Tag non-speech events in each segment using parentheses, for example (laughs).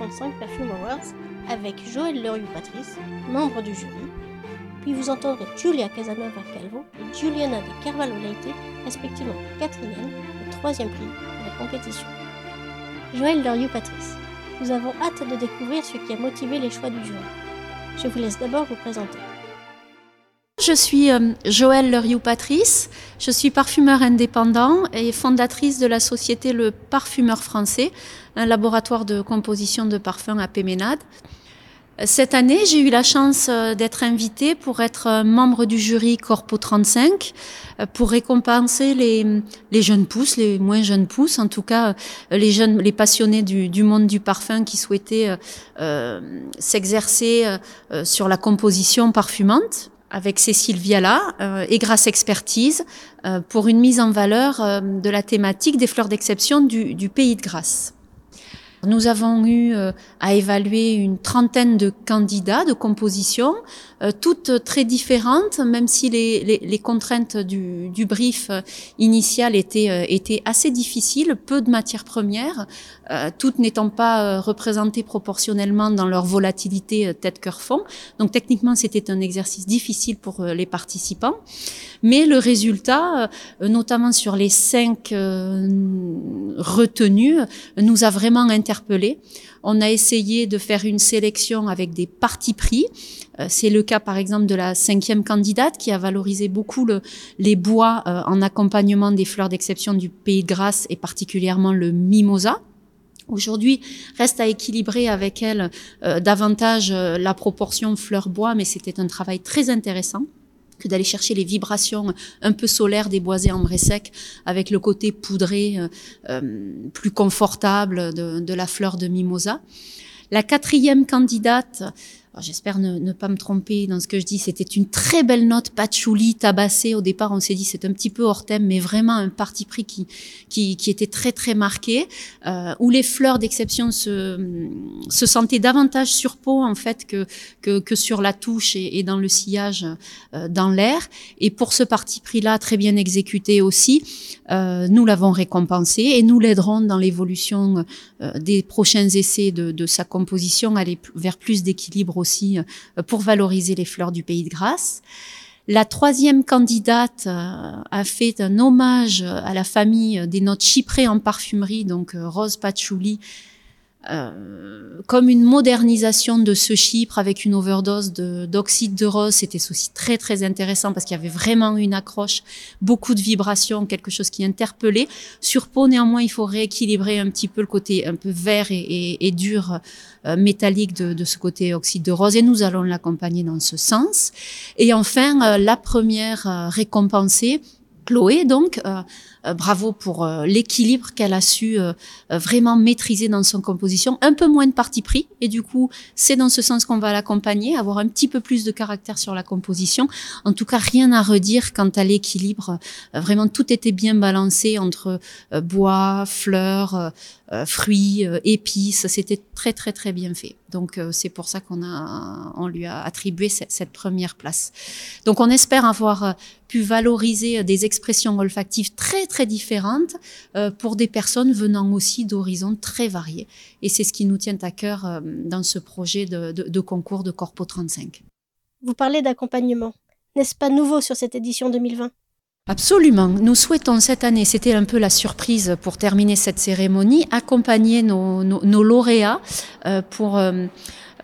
1935 Perfume Awards avec Joël Lerieux Patrice, membre du jury. Puis vous entendrez Julia Casanova Calvo et Juliana de Carvalho Leite, respectivement quatrième et troisième prix de la compétition. Joël Lerieux Patrice, nous avons hâte de découvrir ce qui a motivé les choix du jury. Je vous laisse d'abord vous présenter. Je suis euh, Joëlle Leroux-Patrice, je suis parfumeur indépendant et fondatrice de la société Le Parfumeur Français, un laboratoire de composition de parfums à Péménade. Cette année, j'ai eu la chance euh, d'être invitée pour être euh, membre du jury Corpo 35 pour récompenser les, jeunes pousses, les moins jeunes pousses, en tout cas les jeunes, les passionnés du, monde du parfum qui souhaitaient euh, s'exercer sur la composition parfumante avec Cécile Viala euh, et Grâce Expertise euh, pour une mise en valeur euh, de la thématique des fleurs d'exception du, du, pays de Grâce. Nous avons eu à évaluer une trentaine de candidats de composition, toutes très différentes, même si les, les, les contraintes du, du, brief initial étaient, étaient assez difficiles, peu de matières premières, euh, toutes n'étant pas euh, représentées proportionnellement dans leur volatilité euh, tête-cœur-fond. Donc techniquement, c'était un exercice difficile pour les participants. Mais le résultat, notamment sur les cinq retenus, nous a vraiment On a essayé de faire une sélection avec des partis pris. C'est le cas, par exemple, de la cinquième candidate qui a valorisé beaucoup le, les bois en accompagnement des fleurs d'exception du pays de Grâce et particulièrement le mimosa. Aujourd'hui, reste à équilibrer avec elle euh, davantage euh, la proportion fleur-bois, mais c'était un travail très intéressant que d'aller chercher les vibrations un peu solaires des boisés ambrés secs avec le côté poudré euh, plus confortable de, de, la fleur de mimosa. La quatrième candidate J'espère ne, pas me tromper dans ce que je dis. C'était une très belle note patchouli tabassée. Au départ, on s'est dit c'est un petit peu hors thème, mais vraiment un parti pris qui, qui, était très très marqué, euh, où les fleurs d'exception se, se sentaient davantage sur peau en fait que, que, sur la touche et, dans le sillage euh, dans l'air. Et pour ce parti pris-là, très bien exécuté aussi, euh, nous l'avons récompensé et nous l'aiderons dans l'évolution des prochains essais de, de sa composition, aller vers plus d'équilibre aussi euh, pour valoriser les fleurs du pays de Grâce. La troisième candidate euh, a fait un hommage à la famille des notes chyprées en parfumerie, donc euh, Rose Patchouli, euh, comme une modernisation de ce Chypre avec une overdose d'oxyde de, rose. C'était aussi très très intéressant parce qu'il y avait vraiment une accroche, beaucoup de vibrations, quelque chose qui interpellait. Sur peau, néanmoins, il faut rééquilibrer un petit peu le côté un peu vert et, dur, euh, métallique de, ce côté oxyde de rose et nous allons l'accompagner dans ce sens. Et enfin, euh, la première récompensée, Chloé, donc, bravo pour euh, l'équilibre qu'elle a su vraiment maîtriser dans son composition. Un peu moins de parti pris, et du coup, c'est dans ce sens qu'on va l'accompagner, avoir un petit peu plus de caractère sur la composition. En tout cas, rien à redire quant à l'équilibre. vraiment, tout était bien balancé entre bois, fleurs, fruits, épices. C'était très, très, très bien fait. Donc, c'est pour ça qu'on a, on lui a attribué cette, cette première place. Donc, on espère avoir pu valoriser des expressions olfactives très très différentes euh, pour des personnes venant aussi d'horizons très variés. Et c'est ce qui nous tient à cœur euh, dans ce projet de, de, de concours de Corpo 35. Vous parlez d'accompagnement. N'est-ce pas nouveau sur cette édition 2020 Absolument. Nous souhaitons cette année, c'était un peu la surprise pour terminer cette cérémonie, accompagner nos, nos, lauréats euh, pour euh,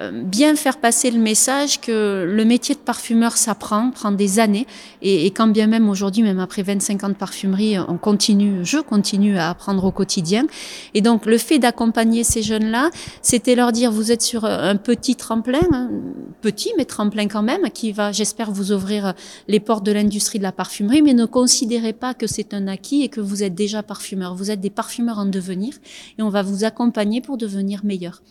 euh, bien faire passer le message que le métier de parfumeur s'apprend, prend des années, et, et, quand bien même aujourd'hui, même après 25 ans de parfumerie, on continue, je continue à apprendre au quotidien. Et donc le fait d'accompagner ces jeunes-là, c'était leur dire vous êtes sur un petit tremplin, hein, petit mais tremplin quand même, qui va, j'espère, vous ouvrir les portes de l'industrie de la parfumerie, mais ne considérez pas que c'est un acquis et que vous êtes déjà parfumeur. Vous êtes des parfumeurs en devenir, et on va vous accompagner pour devenir meilleur.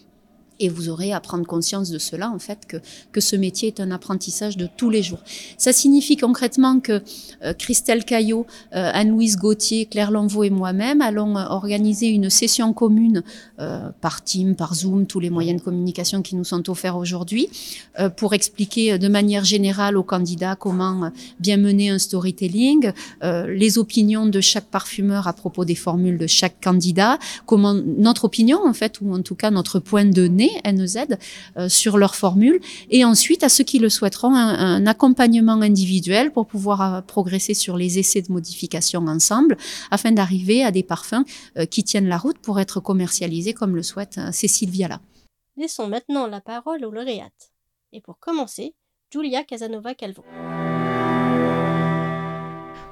Et vous aurez à prendre conscience de cela, en fait, que, que ce métier est un apprentissage de tous les jours. Ça signifie concrètement que euh, Christelle Caillot, euh, Anne-Louise Gauthier, Claire Lanvaux et moi-même allons euh, organiser une session commune par Team, par Zoom, tous les moyens de communication qui nous sont offerts aujourd'hui, pour expliquer de manière générale aux candidats comment bien mener un storytelling, les opinions de chaque parfumeur à propos des formules de chaque candidat, comment notre opinion, en fait, ou en tout cas notre point de nez NEZ euh, sur leur formule et ensuite à ceux qui le souhaiteront un, un accompagnement individuel pour pouvoir euh, progresser sur les essais de modification ensemble afin d'arriver à des parfums euh, qui tiennent la route pour être commercialisés comme le souhaite euh, Cécile Viala. Laissons maintenant la parole aux lauréates. Et pour commencer, Julia Casanova Calvo.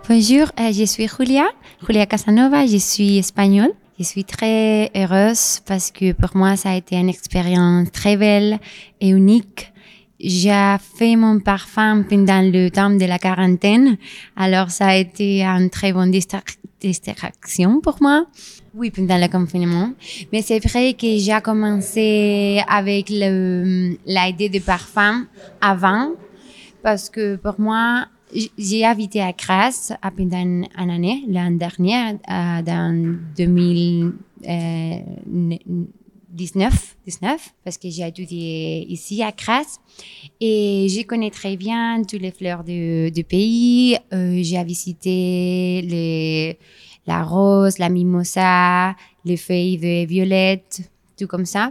Bonjour, je suis Julia, Julia Casanova, je suis espagnole. Je suis très heureuse parce que pour moi, ça a été une expérience très belle et unique. J'ai fait mon parfum pendant le temps de la quarantaine, alors ça a été une très bonne distra- distraction pour moi. Oui, pendant le confinement. Mais c'est vrai que j'ai commencé avec l'idée de parfum avant, parce que pour moi, j'ai habité à Grasse à une, année, l'année dernière, euh, dans 2019, 19, parce que j'ai étudié ici à Grasse. Et je connais très bien toutes les fleurs du, du pays. Euh, j'ai visité les, la rose, la mimosa, les feuilles de violette, tout comme ça.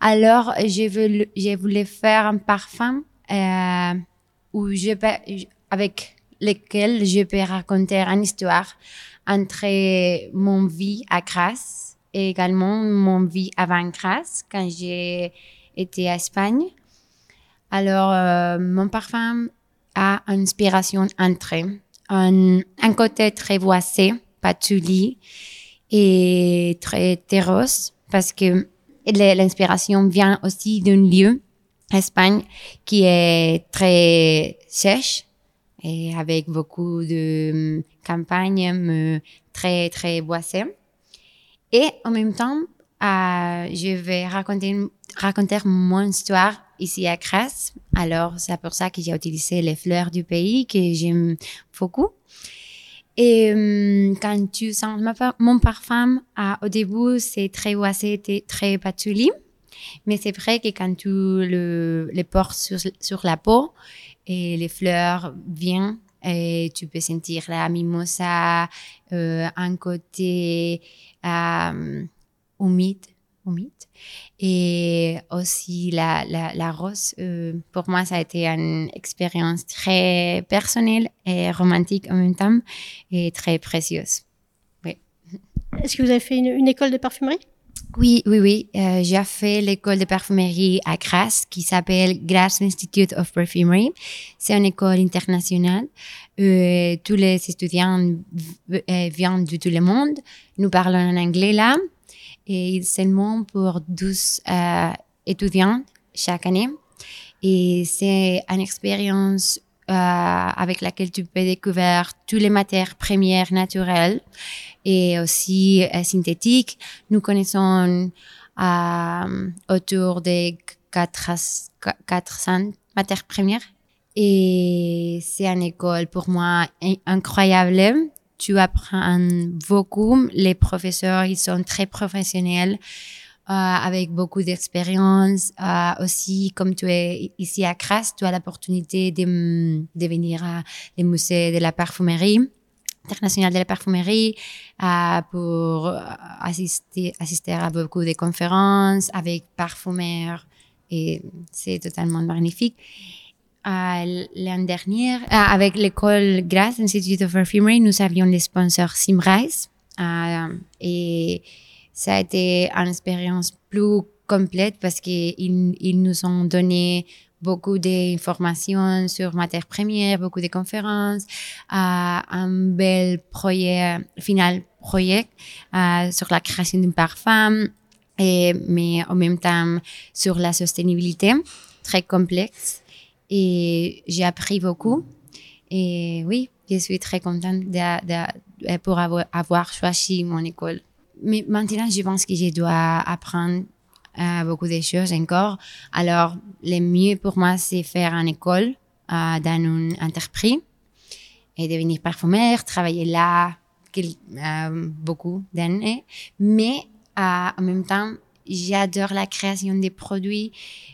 Alors, je voulais, je voulais faire un parfum euh, où je avec lequel je peux raconter une histoire entre mon vie à Grasse et également mon vie avant Grasse, quand j'ai été à Espagne. Alors, euh, mon parfum a une inspiration entre un, côté très boisé, patchouli, et très terros, parce que l'inspiration vient aussi d'un lieu, Espagne, qui est très sèche et avec beaucoup de euh, campagnes euh, très, très boisées. Et en même temps, euh, je vais raconter, raconter mon histoire ici à Grasse. Alors, c'est pour ça que j'ai utilisé les fleurs du pays que j'aime beaucoup. Et euh, quand tu sens mon parfum, au début, c'est très boisé, t- très patchouli. Mais c'est vrai que quand tu le, le portes sur, sur la peau et les fleurs viennent, et tu peux sentir la mimosa, euh, un côté euh, humide, humide. Et aussi la, la, rose, euh, pour moi, ça a été une expérience très personnelle et romantique en même temps et très précieuse. Est-ce que vous avez fait une école de parfumerie? Oui, oui, oui. Euh, j'ai fait l'école de parfumerie à Grasse qui s'appelle Grasse Institute of Perfumery. C'est une école internationale. Euh, tous les étudiants euh, viennent de tout le monde. Nous parlons en anglais là. Et seulement pour 12 euh, étudiants chaque année. Et c'est une expérience euh, avec laquelle tu peux découvrir toutes les matières premières naturelles et aussi euh, synthétiques. Nous connaissons euh, autour de 400 400 matières premières. Et c'est une école pour moi in- incroyable. Tu apprends beaucoup. Les professeurs, ils sont très professionnels, avec beaucoup d'expérience. Euh, aussi, comme tu es ici à Grasse, tu as l'opportunité de, venir à les musées de la parfumerie international de la parfumerie euh, pour euh, assister, assister à beaucoup de conférences avec parfumeurs et c'est totalement magnifique. Euh, L'année dernière, euh, avec l'école Grasse Institute of Perfumery, nous avions les sponsors Simrise euh, et ça a été une expérience plus complète parce qu'ils ils nous ont donné beaucoup d'informations sur matières premières, beaucoup de conférences, euh, un bel projet, final projet euh, sur la création d'un parfum, et, mais en même temps sur la sustainabilité, très complexe. Et j'ai appris beaucoup. Et oui, je suis très contente de, pour avoir choisi mon école. Mais maintenant, je pense que je dois apprendre euh, beaucoup de choses encore. Alors, le mieux pour moi, c'est faire une école euh, dans une entreprise et devenir parfumeur, travailler là euh, beaucoup d'années. Mais en même temps, j'adore la création des produits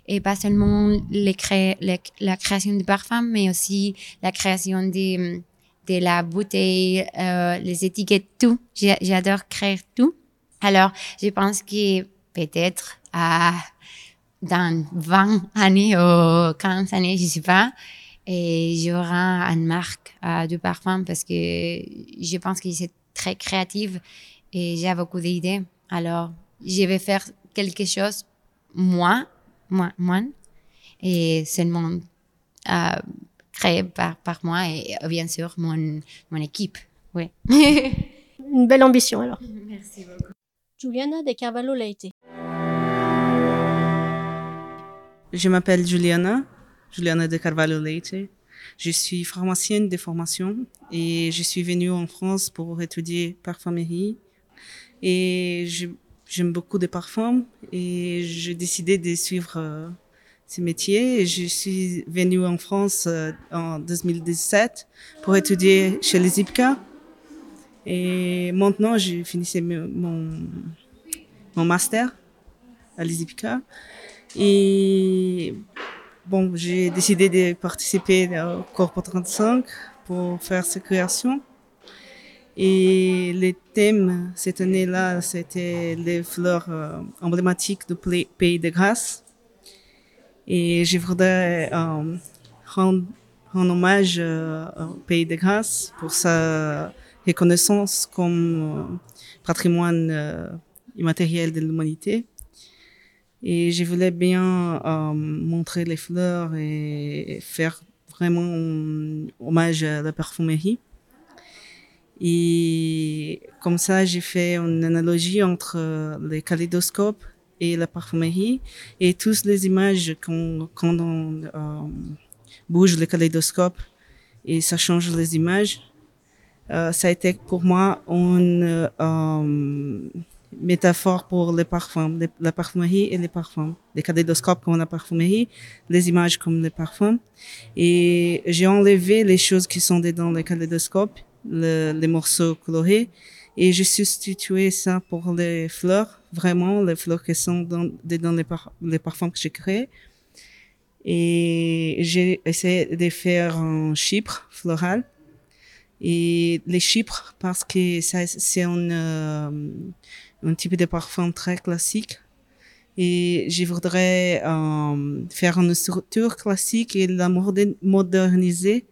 et pas seulement la création des parfums, mais aussi la création des, de la bouteille, les étiquettes, tout. J'adore créer tout. Alors, je pense que peut-être à dans 20 années ou 15 années, je sais pas, et j'aurai une marque euh, de parfum parce que je pense que c'est très créative et j'ai beaucoup d'idées. Alors, je vais faire quelque chose moi, moi, moi, et seulement euh, créé par, par moi et bien sûr mon, mon équipe. Oui. (laughs) Une belle ambition alors. Merci beaucoup. Juliana de Carvalho Leite. Je m'appelle Juliana, Juliana de Carvalho Leite. Je suis pharmacienne de formation et je suis venue en France pour étudier parfumerie. Et j'aime beaucoup de parfums et j'ai décidé de suivre euh, ce métier. Et je suis venue en France euh, en 2017 pour étudier chez les IPCA. Et maintenant, j'ai fini mon, mon master à l'ISIPCA. Et bon, j'ai décidé de participer au Corpo 35 pour faire cette création. Et les thèmes cette année-là, c'était les fleurs euh, emblématiques du Pays de Grâce. Et je voudrais euh, rendre, hommage euh, au Pays de Grâce pour sa reconnaissance comme patrimoine immatériel de l'humanité. Et je voulais bien euh, montrer les fleurs et faire vraiment hommage à la parfumerie. Et comme ça, j'ai fait une analogie entre les kaléidoscopes et la parfumerie. Et toutes les images quand, quand on euh, bouge le kaléidoscope et ça change les images, euh, ça a été pour moi une métaphore pour les parfums, la parfumerie et les parfums. Les kaléidoscopes comme la parfumerie, les images comme les parfums. Et j'ai enlevé les choses qui sont dans les kaléidoscopes, les morceaux colorés, et j'ai substitué ça pour les fleurs, vraiment les fleurs qui sont dans, dans les, parfums que j'ai créés. Et j'ai essayé de faire un chypre floral. Et les chypres, parce que c'est un, euh, un type de parfum très classique. Et je voudrais euh, faire une structure classique et la moderniser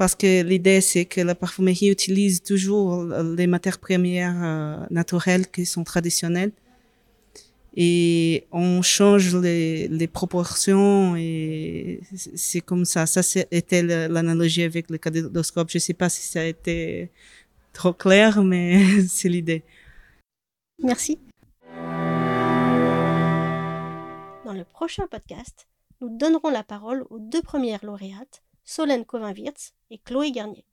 parce que l'idée c'est que la parfumerie utilise toujours les matières premières euh, naturelles qui sont traditionnelles et on change les, proportions et c'est comme ça. Ça c'était l'analogie avec le kaléidoscope. Je sais pas si ça a été trop clair, mais (laughs) c'est l'idée. Merci. Dans le prochain podcast, nous donnerons la parole aux deux premières lauréates, Solène Covin-Wirtz et Chloé Garnier.